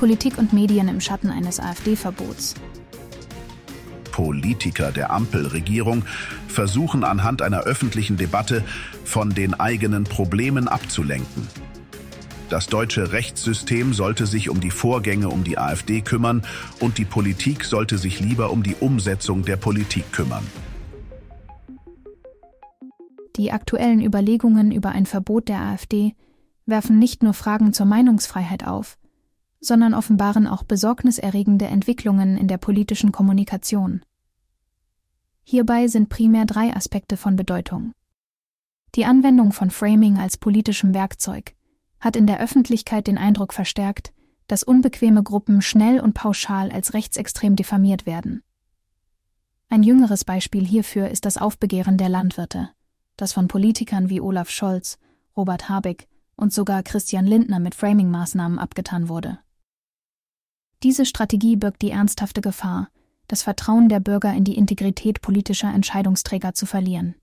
Politik und Medien im Schatten eines AfD-Verbots. Politiker der Ampelregierung versuchen anhand einer öffentlichen Debatte von den eigenen Problemen abzulenken. Das deutsche Rechtssystem sollte sich um die Vorgänge um die AfD kümmern und die Politik sollte sich lieber um die Umsetzung der Politik kümmern. Die aktuellen Überlegungen über ein Verbot der AfD werfen nicht nur Fragen zur Meinungsfreiheit auf, sondern offenbaren auch besorgniserregende Entwicklungen in der politischen Kommunikation. Hierbei sind primär drei Aspekte von Bedeutung. Die Anwendung von Framing als politischem Werkzeug hat in der Öffentlichkeit den Eindruck verstärkt, dass unbequeme Gruppen schnell und pauschal als rechtsextrem diffamiert werden. Ein jüngeres Beispiel hierfür ist das Aufbegehren der Landwirte, das von Politikern wie Olaf Scholz, Robert Habeck und sogar Christian Lindner mit Framing-Maßnahmen abgetan wurde. Diese Strategie birgt die ernsthafte Gefahr, das Vertrauen der Bürger in die Integrität politischer Entscheidungsträger zu verlieren.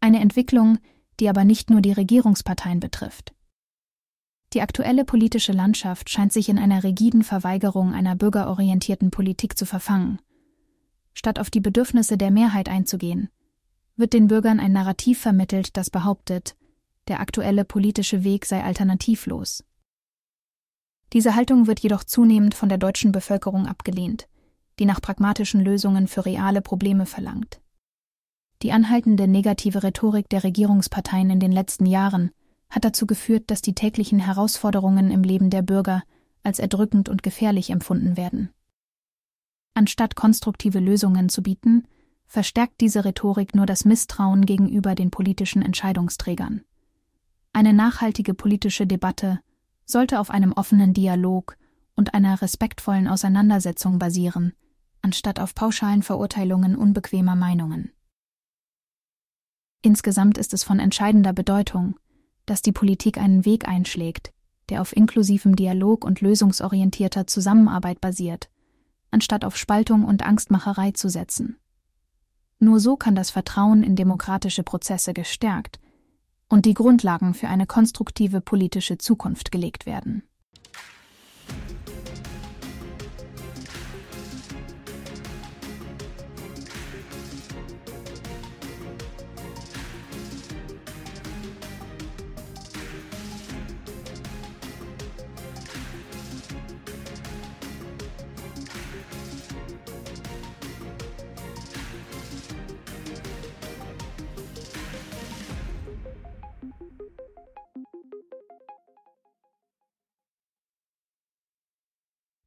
Eine Entwicklung, die aber nicht nur die Regierungsparteien betrifft. Die aktuelle politische Landschaft scheint sich in einer rigiden Verweigerung einer bürgerorientierten Politik zu verfangen. Statt auf die Bedürfnisse der Mehrheit einzugehen, wird den Bürgern ein Narrativ vermittelt, das behauptet, der aktuelle politische Weg sei alternativlos. Diese Haltung wird jedoch zunehmend von der deutschen Bevölkerung abgelehnt, die nach pragmatischen Lösungen für reale Probleme verlangt. Die anhaltende negative Rhetorik der Regierungsparteien in den letzten Jahren hat dazu geführt, dass die täglichen Herausforderungen im Leben der Bürger als erdrückend und gefährlich empfunden werden. Anstatt konstruktive Lösungen zu bieten, verstärkt diese Rhetorik nur das Misstrauen gegenüber den politischen Entscheidungsträgern. Eine nachhaltige politische Debatte sollte auf einem offenen Dialog und einer respektvollen Auseinandersetzung basieren, anstatt auf pauschalen Verurteilungen unbequemer Meinungen. Insgesamt ist es von entscheidender Bedeutung, dass die Politik einen Weg einschlägt, der auf inklusivem Dialog und lösungsorientierter Zusammenarbeit basiert, anstatt auf Spaltung und Angstmacherei zu setzen. Nur so kann das Vertrauen in demokratische Prozesse gestärkt und die Grundlagen für eine konstruktive politische Zukunft gelegt werden.